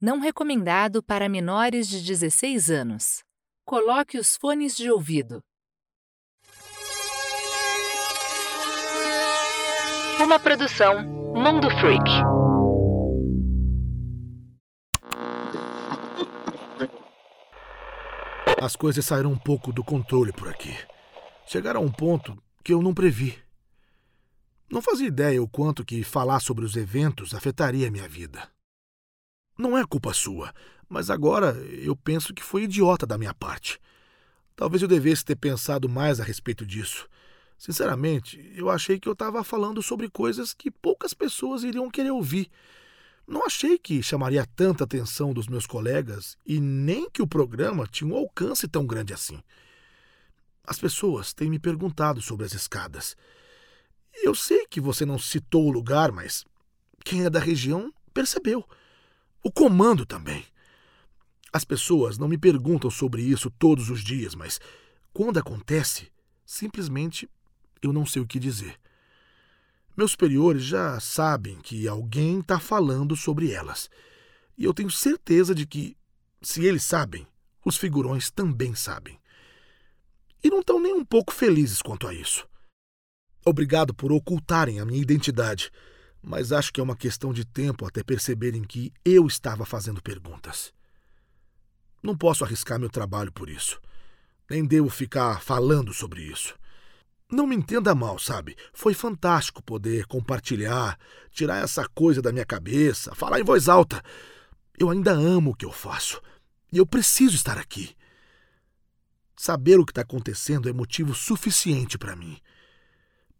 Não recomendado para menores de 16 anos. Coloque os fones de ouvido. Uma produção Mundo Freak. As coisas saíram um pouco do controle por aqui. Chegaram a um ponto que eu não previ. Não fazia ideia o quanto que falar sobre os eventos afetaria minha vida. Não é culpa sua, mas agora eu penso que foi idiota da minha parte. Talvez eu devesse ter pensado mais a respeito disso. Sinceramente, eu achei que eu estava falando sobre coisas que poucas pessoas iriam querer ouvir. Não achei que chamaria tanta atenção dos meus colegas e nem que o programa tinha um alcance tão grande assim. As pessoas têm me perguntado sobre as escadas. Eu sei que você não citou o lugar, mas quem é da região percebeu. O comando também. As pessoas não me perguntam sobre isso todos os dias, mas quando acontece, simplesmente eu não sei o que dizer. Meus superiores já sabem que alguém está falando sobre elas. E eu tenho certeza de que, se eles sabem, os figurões também sabem. E não estão nem um pouco felizes quanto a isso. Obrigado por ocultarem a minha identidade mas acho que é uma questão de tempo até perceberem que eu estava fazendo perguntas. Não posso arriscar meu trabalho por isso. Nem devo ficar falando sobre isso. Não me entenda mal, sabe? Foi fantástico poder compartilhar, tirar essa coisa da minha cabeça, falar em voz alta. Eu ainda amo o que eu faço. E eu preciso estar aqui. Saber o que está acontecendo é motivo suficiente para mim.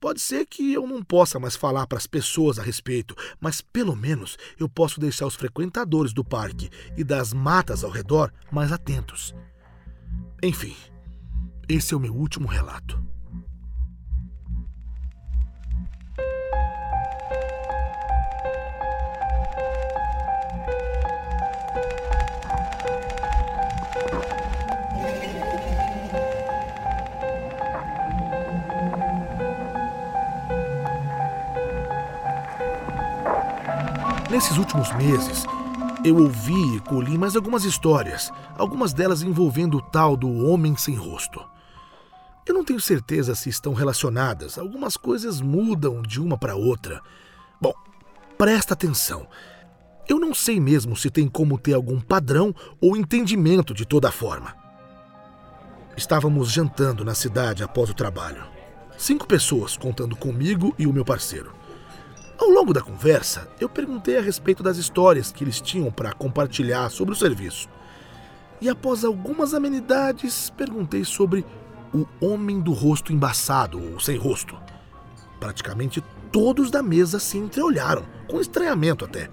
Pode ser que eu não possa mais falar para as pessoas a respeito, mas pelo menos eu posso deixar os frequentadores do parque e das matas ao redor mais atentos. Enfim, esse é o meu último relato. Nesses últimos meses, eu ouvi e colhi mais algumas histórias, algumas delas envolvendo o tal do homem sem rosto. Eu não tenho certeza se estão relacionadas, algumas coisas mudam de uma para outra. Bom, presta atenção. Eu não sei mesmo se tem como ter algum padrão ou entendimento de toda forma. Estávamos jantando na cidade após o trabalho. Cinco pessoas, contando comigo e o meu parceiro. Ao longo da conversa, eu perguntei a respeito das histórias que eles tinham para compartilhar sobre o serviço. E após algumas amenidades, perguntei sobre o homem do rosto embaçado ou sem rosto. Praticamente todos da mesa se entreolharam, com estranhamento até.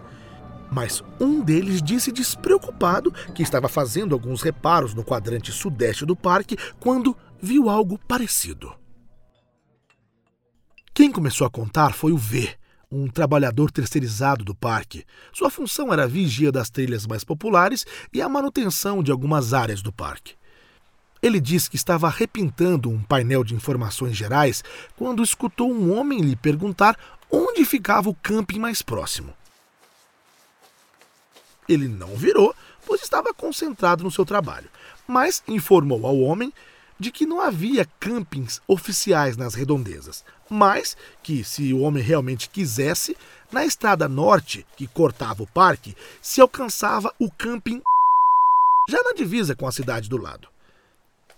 Mas um deles disse despreocupado que estava fazendo alguns reparos no quadrante sudeste do parque quando viu algo parecido. Quem começou a contar foi o V, um trabalhador terceirizado do parque. Sua função era a vigia das trilhas mais populares e a manutenção de algumas áreas do parque. Ele disse que estava repintando um painel de informações gerais quando escutou um homem lhe perguntar onde ficava o camping mais próximo. Ele não virou, pois estava concentrado no seu trabalho, mas informou ao homem de que não havia campings oficiais nas redondezas, mas que, se o homem realmente quisesse, na estrada norte que cortava o parque, se alcançava o camping já na divisa com a cidade do lado.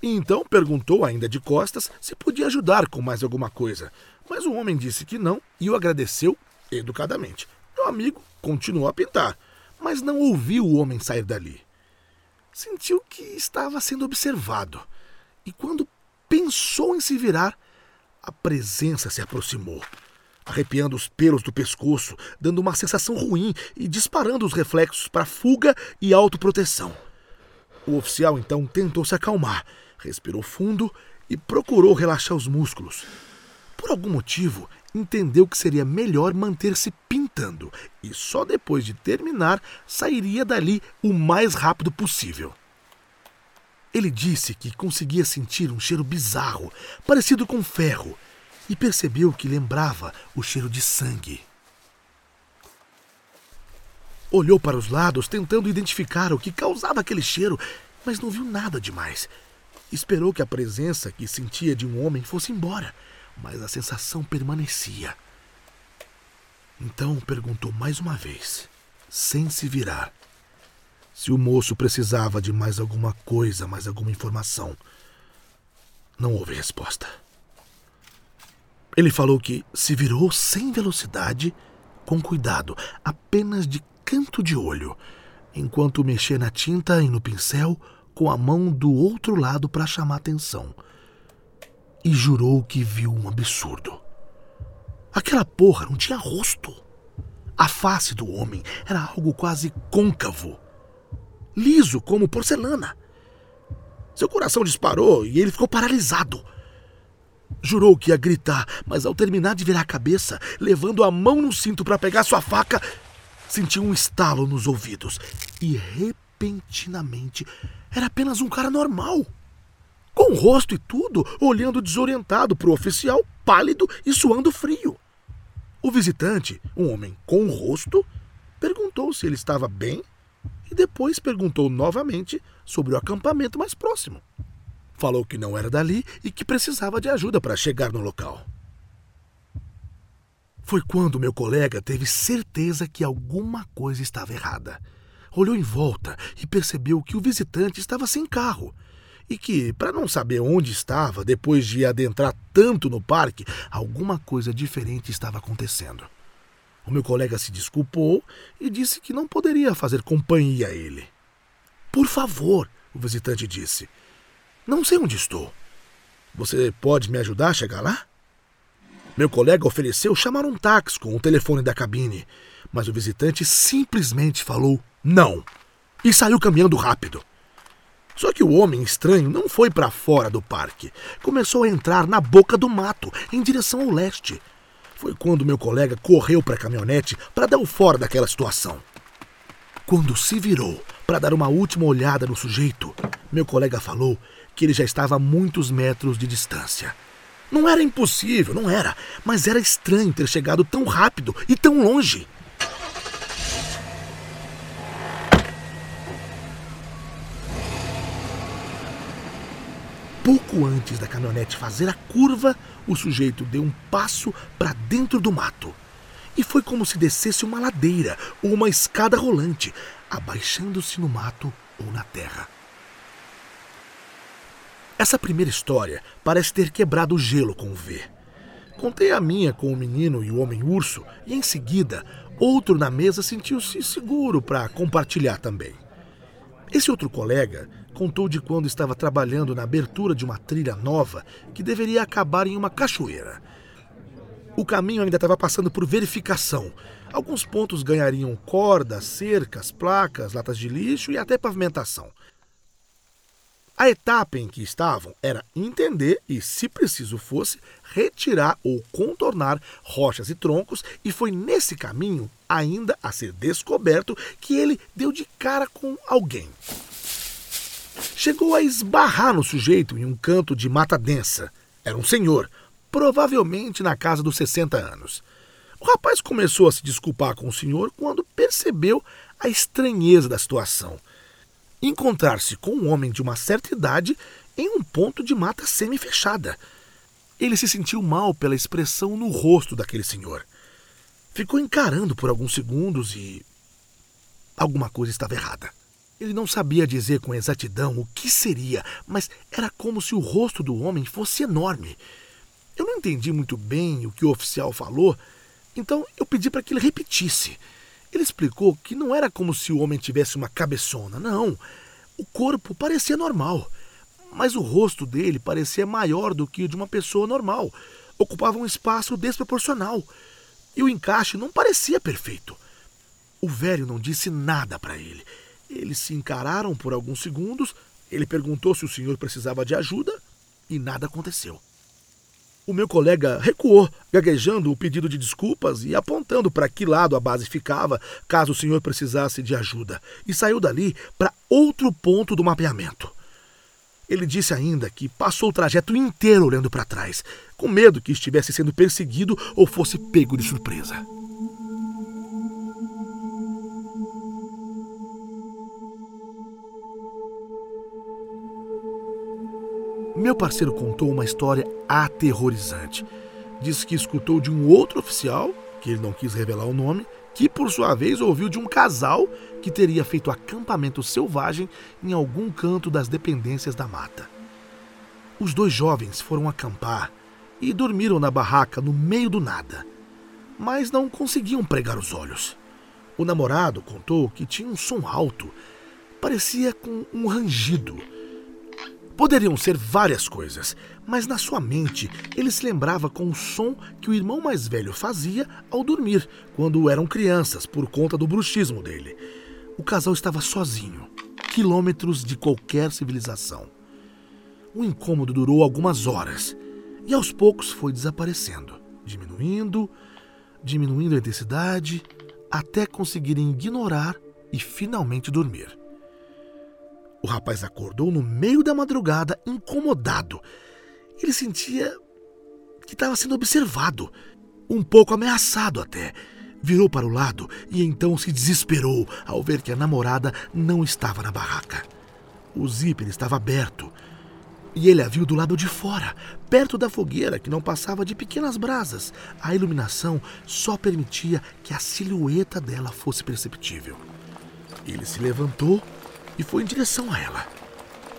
E então perguntou, ainda de costas, se podia ajudar com mais alguma coisa, mas o homem disse que não e o agradeceu educadamente. Meu amigo continuou a pintar, mas não ouviu o homem sair dali. Sentiu que estava sendo observado e quando pensou em se virar, a presença se aproximou, arrepiando os pelos do pescoço, dando uma sensação ruim e disparando os reflexos para fuga e autoproteção. O oficial então tentou se acalmar, respirou fundo e procurou relaxar os músculos. Por algum motivo, entendeu que seria melhor manter-se pintando e só depois de terminar sairia dali o mais rápido possível. Ele disse que conseguia sentir um cheiro bizarro, parecido com ferro, e percebeu que lembrava o cheiro de sangue. Olhou para os lados, tentando identificar o que causava aquele cheiro, mas não viu nada demais. Esperou que a presença que sentia de um homem fosse embora, mas a sensação permanecia. Então perguntou mais uma vez, sem se virar, se o moço precisava de mais alguma coisa, mais alguma informação. Não houve resposta. Ele falou que se virou sem velocidade, com cuidado, apenas de canto de olho, enquanto mexia na tinta e no pincel com a mão do outro lado para chamar atenção. E jurou que viu um absurdo. Aquela porra não tinha rosto. A face do homem era algo quase côncavo, liso como porcelana. Seu coração disparou e ele ficou paralisado. Jurou que ia gritar, mas ao terminar de virar a cabeça, levando a mão no cinto para pegar sua faca, sentiu um estalo nos ouvidos e repentinamente era apenas um cara normal. Com o rosto e tudo, olhando desorientado para o oficial, pálido e suando frio. O visitante, um homem com o rosto, perguntou se ele estava bem depois perguntou novamente sobre o acampamento mais próximo. Falou que não era dali e que precisava de ajuda para chegar no local. Foi quando meu colega teve certeza que alguma coisa estava errada olhou em volta e percebeu que o visitante estava sem carro e que, para não saber onde estava depois de adentrar tanto no parque, alguma coisa diferente estava acontecendo. O meu colega se desculpou e disse que não poderia fazer companhia a ele. Por favor, o visitante disse. Não sei onde estou. Você pode me ajudar a chegar lá? Meu colega ofereceu chamar um táxi com o telefone da cabine, mas o visitante simplesmente falou não. E saiu caminhando rápido. Só que o homem estranho não foi para fora do parque. Começou a entrar na boca do mato, em direção ao leste. Foi quando meu colega correu para a caminhonete para dar o fora daquela situação. Quando se virou para dar uma última olhada no sujeito, meu colega falou que ele já estava a muitos metros de distância. Não era impossível, não era, mas era estranho ter chegado tão rápido e tão longe. Pouco antes da caminhonete fazer a curva, o sujeito deu um passo para dentro do mato. E foi como se descesse uma ladeira ou uma escada rolante, abaixando-se no mato ou na terra. Essa primeira história parece ter quebrado o gelo com o V. Contei a minha com o menino e o homem-urso, e em seguida, outro na mesa sentiu-se seguro para compartilhar também. Esse outro colega contou de quando estava trabalhando na abertura de uma trilha nova que deveria acabar em uma cachoeira. O caminho ainda estava passando por verificação. Alguns pontos ganhariam cordas, cercas, placas, latas de lixo e até pavimentação. A etapa em que estavam era entender e, se preciso fosse, retirar ou contornar rochas e troncos, e foi nesse caminho, ainda a ser descoberto, que ele deu de cara com alguém. Chegou a esbarrar no sujeito em um canto de mata densa. Era um senhor, provavelmente na casa dos 60 anos. O rapaz começou a se desculpar com o senhor quando percebeu a estranheza da situação encontrar-se com um homem de uma certa idade em um ponto de mata semi-fechada. Ele se sentiu mal pela expressão no rosto daquele senhor. Ficou encarando por alguns segundos e. Alguma coisa estava errada. Ele não sabia dizer com exatidão o que seria, mas era como se o rosto do homem fosse enorme. Eu não entendi muito bem o que o oficial falou, então eu pedi para que ele repetisse. Ele explicou que não era como se o homem tivesse uma cabeçona, não. O corpo parecia normal, mas o rosto dele parecia maior do que o de uma pessoa normal. Ocupava um espaço desproporcional. E o encaixe não parecia perfeito. O velho não disse nada para ele. Eles se encararam por alguns segundos. Ele perguntou se o senhor precisava de ajuda e nada aconteceu. O meu colega recuou, gaguejando o pedido de desculpas e apontando para que lado a base ficava, caso o senhor precisasse de ajuda, e saiu dali para outro ponto do mapeamento. Ele disse ainda que passou o trajeto inteiro olhando para trás, com medo que estivesse sendo perseguido ou fosse pego de surpresa. Meu parceiro contou uma história aterrorizante. Disse que escutou de um outro oficial, que ele não quis revelar o nome, que por sua vez ouviu de um casal que teria feito acampamento selvagem em algum canto das dependências da mata. Os dois jovens foram acampar e dormiram na barraca no meio do nada, mas não conseguiam pregar os olhos. O namorado contou que tinha um som alto, parecia com um rangido Poderiam ser várias coisas, mas na sua mente ele se lembrava com o som que o irmão mais velho fazia ao dormir, quando eram crianças, por conta do bruxismo dele. O casal estava sozinho, quilômetros de qualquer civilização. O incômodo durou algumas horas e aos poucos foi desaparecendo, diminuindo, diminuindo a intensidade, até conseguirem ignorar e finalmente dormir. O rapaz acordou no meio da madrugada, incomodado. Ele sentia que estava sendo observado, um pouco ameaçado até. Virou para o lado e então se desesperou ao ver que a namorada não estava na barraca. O zíper estava aberto e ele a viu do lado de fora, perto da fogueira que não passava de pequenas brasas. A iluminação só permitia que a silhueta dela fosse perceptível. Ele se levantou e foi em direção a ela.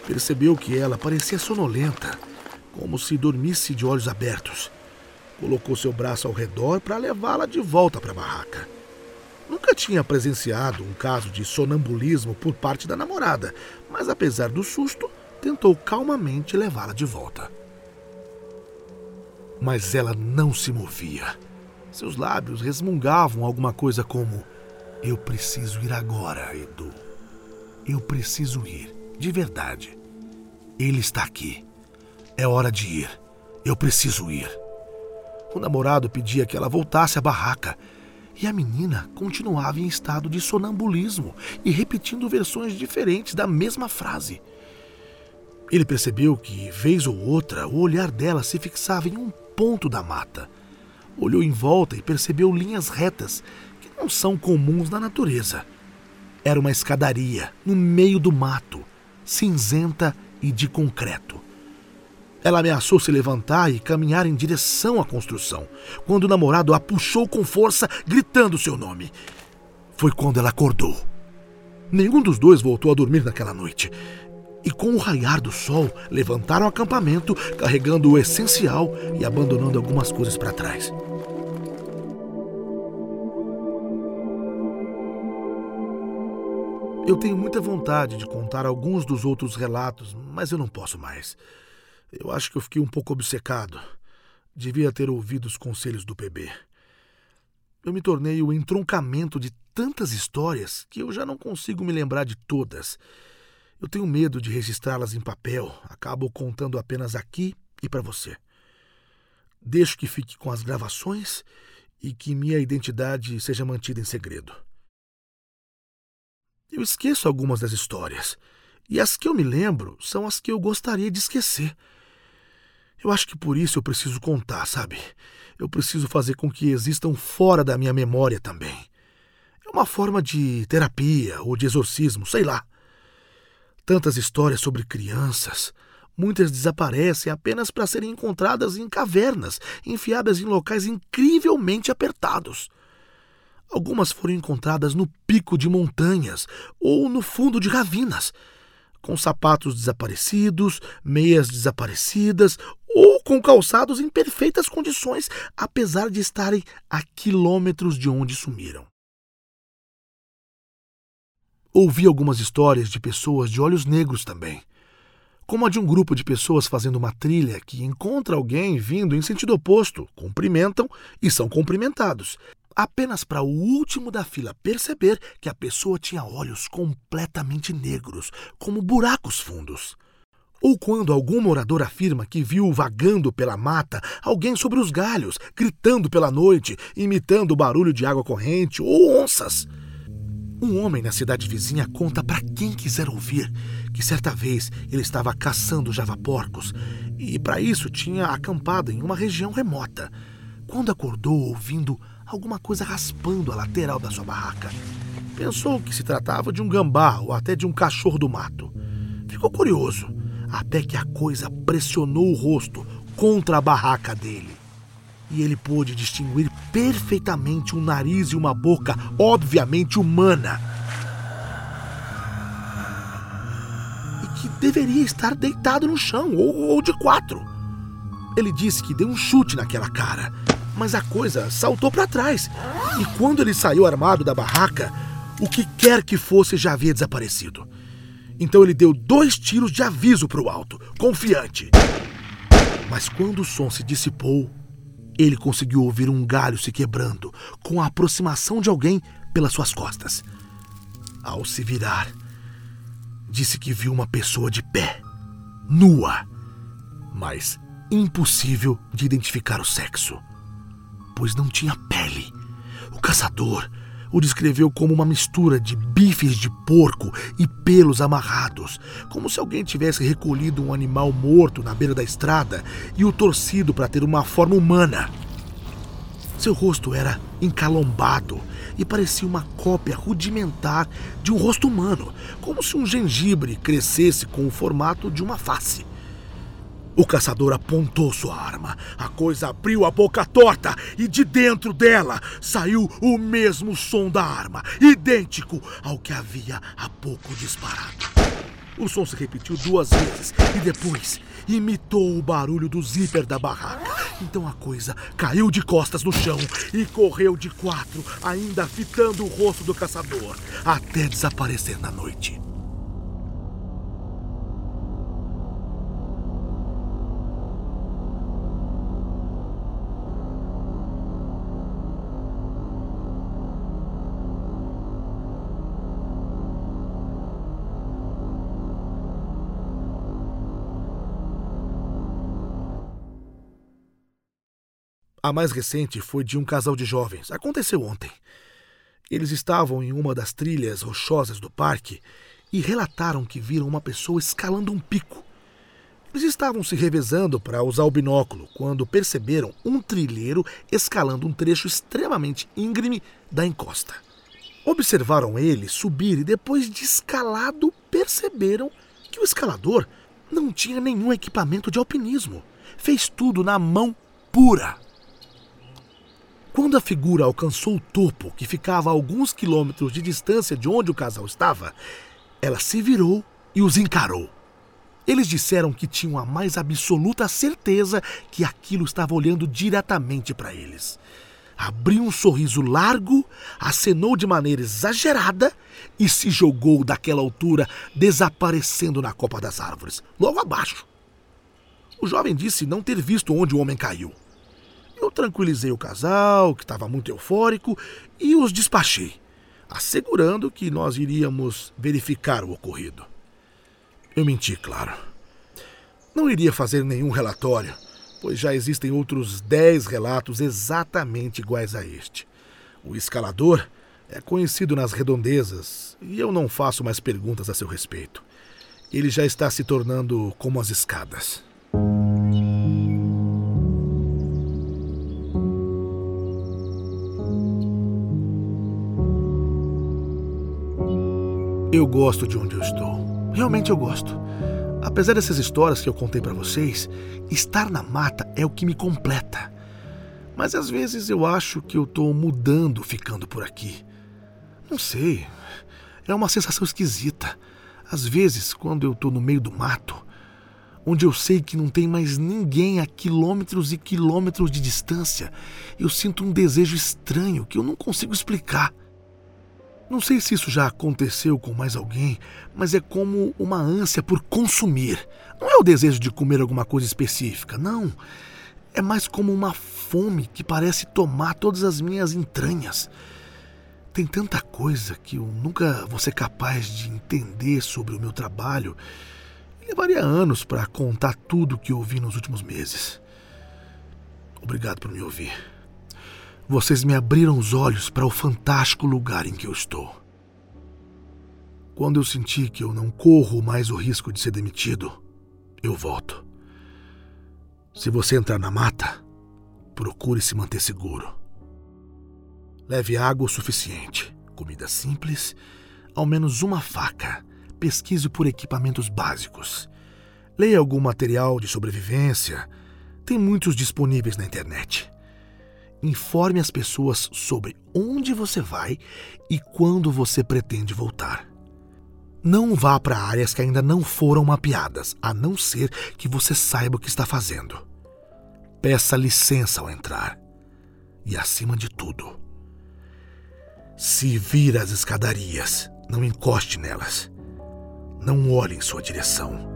Percebeu que ela parecia sonolenta, como se dormisse de olhos abertos. Colocou seu braço ao redor para levá-la de volta para a barraca. Nunca tinha presenciado um caso de sonambulismo por parte da namorada, mas apesar do susto, tentou calmamente levá-la de volta. Mas ela não se movia. Seus lábios resmungavam alguma coisa como: Eu preciso ir agora, Edu. Eu preciso ir, de verdade. Ele está aqui. É hora de ir. Eu preciso ir. O namorado pedia que ela voltasse à barraca e a menina continuava em estado de sonambulismo e repetindo versões diferentes da mesma frase. Ele percebeu que, vez ou outra, o olhar dela se fixava em um ponto da mata. Olhou em volta e percebeu linhas retas que não são comuns na natureza. Era uma escadaria no meio do mato, cinzenta e de concreto. Ela ameaçou se levantar e caminhar em direção à construção, quando o namorado a puxou com força, gritando seu nome. Foi quando ela acordou. Nenhum dos dois voltou a dormir naquela noite. E com o raiar do sol, levantaram o acampamento, carregando o essencial e abandonando algumas coisas para trás. Eu tenho muita vontade de contar alguns dos outros relatos, mas eu não posso mais. Eu acho que eu fiquei um pouco obcecado. Devia ter ouvido os conselhos do PB. Eu me tornei o entroncamento de tantas histórias que eu já não consigo me lembrar de todas. Eu tenho medo de registrá-las em papel, acabo contando apenas aqui e para você. Deixo que fique com as gravações e que minha identidade seja mantida em segredo. Eu esqueço algumas das histórias, e as que eu me lembro são as que eu gostaria de esquecer. Eu acho que por isso eu preciso contar, sabe? Eu preciso fazer com que existam fora da minha memória também. É uma forma de terapia ou de exorcismo, sei lá. Tantas histórias sobre crianças. Muitas desaparecem apenas para serem encontradas em cavernas, enfiadas em locais incrivelmente apertados. Algumas foram encontradas no pico de montanhas ou no fundo de ravinas, com sapatos desaparecidos, meias desaparecidas ou com calçados em perfeitas condições, apesar de estarem a quilômetros de onde sumiram. Ouvi algumas histórias de pessoas de olhos negros também, como a de um grupo de pessoas fazendo uma trilha que encontra alguém vindo em sentido oposto, cumprimentam e são cumprimentados, apenas para o último da fila perceber que a pessoa tinha olhos completamente negros, como buracos fundos. Ou quando algum morador afirma que viu vagando pela mata alguém sobre os galhos, gritando pela noite, imitando o barulho de água corrente ou onças. Um homem na cidade vizinha conta para quem quiser ouvir que certa vez ele estava caçando javaporcos e para isso tinha acampado em uma região remota. Quando acordou ouvindo alguma coisa raspando a lateral da sua barraca. Pensou que se tratava de um gambá ou até de um cachorro do mato. Ficou curioso. até que a coisa pressionou o rosto contra a barraca dele. E ele pôde distinguir perfeitamente um nariz e uma boca obviamente humana. E que deveria estar deitado no chão ou, ou de quatro. Ele disse que deu um chute naquela cara, mas a coisa saltou para trás. E quando ele saiu armado da barraca, o que quer que fosse já havia desaparecido. Então ele deu dois tiros de aviso para o alto, confiante. Mas quando o som se dissipou, ele conseguiu ouvir um galho se quebrando com a aproximação de alguém pelas suas costas. Ao se virar, disse que viu uma pessoa de pé, nua, mas impossível de identificar o sexo, pois não tinha pele. O caçador o descreveu como uma mistura de bifes de porco e pelos amarrados, como se alguém tivesse recolhido um animal morto na beira da estrada e o torcido para ter uma forma humana. Seu rosto era encalombado e parecia uma cópia rudimentar de um rosto humano, como se um gengibre crescesse com o formato de uma face. O caçador apontou sua arma. A coisa abriu a boca torta e de dentro dela saiu o mesmo som da arma, idêntico ao que havia há pouco disparado. O som se repetiu duas vezes e depois imitou o barulho do zíper da barraca. Então a coisa caiu de costas no chão e correu de quatro, ainda fitando o rosto do caçador, até desaparecer na noite. A mais recente foi de um casal de jovens. Aconteceu ontem. Eles estavam em uma das trilhas rochosas do parque e relataram que viram uma pessoa escalando um pico. Eles estavam se revezando para usar o binóculo quando perceberam um trilheiro escalando um trecho extremamente íngreme da encosta. Observaram ele subir e, depois de escalado, perceberam que o escalador não tinha nenhum equipamento de alpinismo. Fez tudo na mão pura. Quando a figura alcançou o topo, que ficava a alguns quilômetros de distância de onde o casal estava, ela se virou e os encarou. Eles disseram que tinham a mais absoluta certeza que aquilo estava olhando diretamente para eles. Abriu um sorriso largo, acenou de maneira exagerada e se jogou daquela altura, desaparecendo na copa das árvores, logo abaixo. O jovem disse não ter visto onde o homem caiu. Eu tranquilizei o casal, que estava muito eufórico, e os despachei, assegurando que nós iríamos verificar o ocorrido. Eu menti, claro. Não iria fazer nenhum relatório, pois já existem outros dez relatos exatamente iguais a este. O escalador é conhecido nas redondezas e eu não faço mais perguntas a seu respeito. Ele já está se tornando como as escadas. Gosto de onde eu estou. Realmente eu gosto. Apesar dessas histórias que eu contei para vocês, estar na mata é o que me completa. Mas às vezes eu acho que eu tô mudando ficando por aqui. Não sei. É uma sensação esquisita. Às vezes, quando eu tô no meio do mato, onde eu sei que não tem mais ninguém a quilômetros e quilômetros de distância, eu sinto um desejo estranho que eu não consigo explicar. Não sei se isso já aconteceu com mais alguém, mas é como uma ânsia por consumir. Não é o desejo de comer alguma coisa específica, não. É mais como uma fome que parece tomar todas as minhas entranhas. Tem tanta coisa que eu nunca vou ser capaz de entender sobre o meu trabalho. Levaria anos para contar tudo o que ouvi nos últimos meses. Obrigado por me ouvir. Vocês me abriram os olhos para o fantástico lugar em que eu estou. Quando eu senti que eu não corro mais o risco de ser demitido, eu volto. Se você entrar na mata, procure se manter seguro. Leve água o suficiente, comida simples, ao menos uma faca. Pesquise por equipamentos básicos. Leia algum material de sobrevivência. Tem muitos disponíveis na internet. Informe as pessoas sobre onde você vai e quando você pretende voltar. Não vá para áreas que ainda não foram mapeadas, a não ser que você saiba o que está fazendo. Peça licença ao entrar. E acima de tudo, se vir as escadarias, não encoste nelas. Não olhe em sua direção.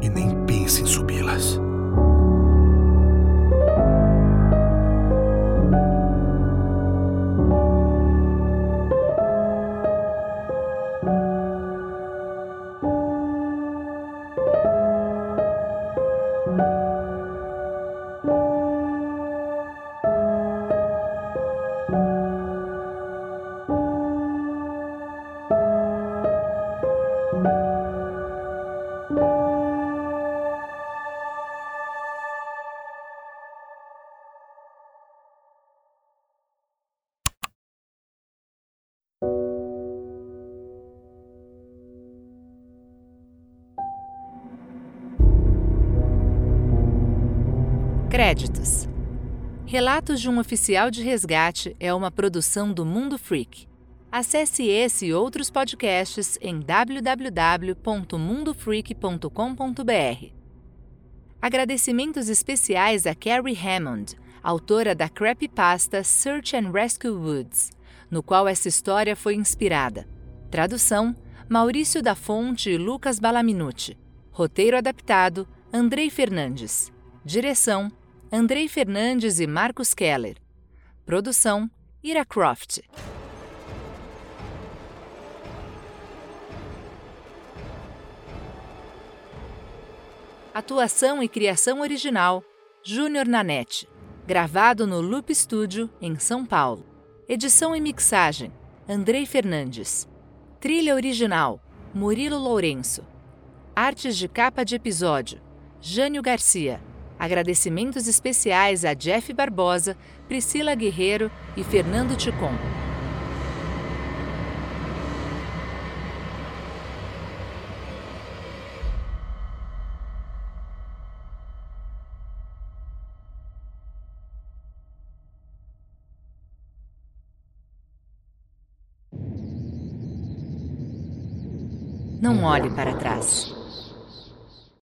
E nem pense em subi-las. Créditos: Relatos de um Oficial de Resgate é uma produção do Mundo Freak. Acesse esse e outros podcasts em www.mundofreak.com.br. Agradecimentos especiais a Carrie Hammond, autora da creepypasta Search and Rescue Woods, no qual essa história foi inspirada. Tradução: Maurício da Fonte e Lucas Balaminuti. Roteiro adaptado: Andrei Fernandes. Direção: Andrei Fernandes e Marcos Keller. Produção: Ira Croft. Atuação e criação original: Júnior Nanete. Gravado no Loop Studio, em São Paulo. Edição e mixagem: Andrei Fernandes. Trilha original: Murilo Lourenço. Artes de capa de episódio: Jânio Garcia. Agradecimentos especiais a Jeff Barbosa, Priscila Guerreiro e Fernando Ticon. Não olhe para trás.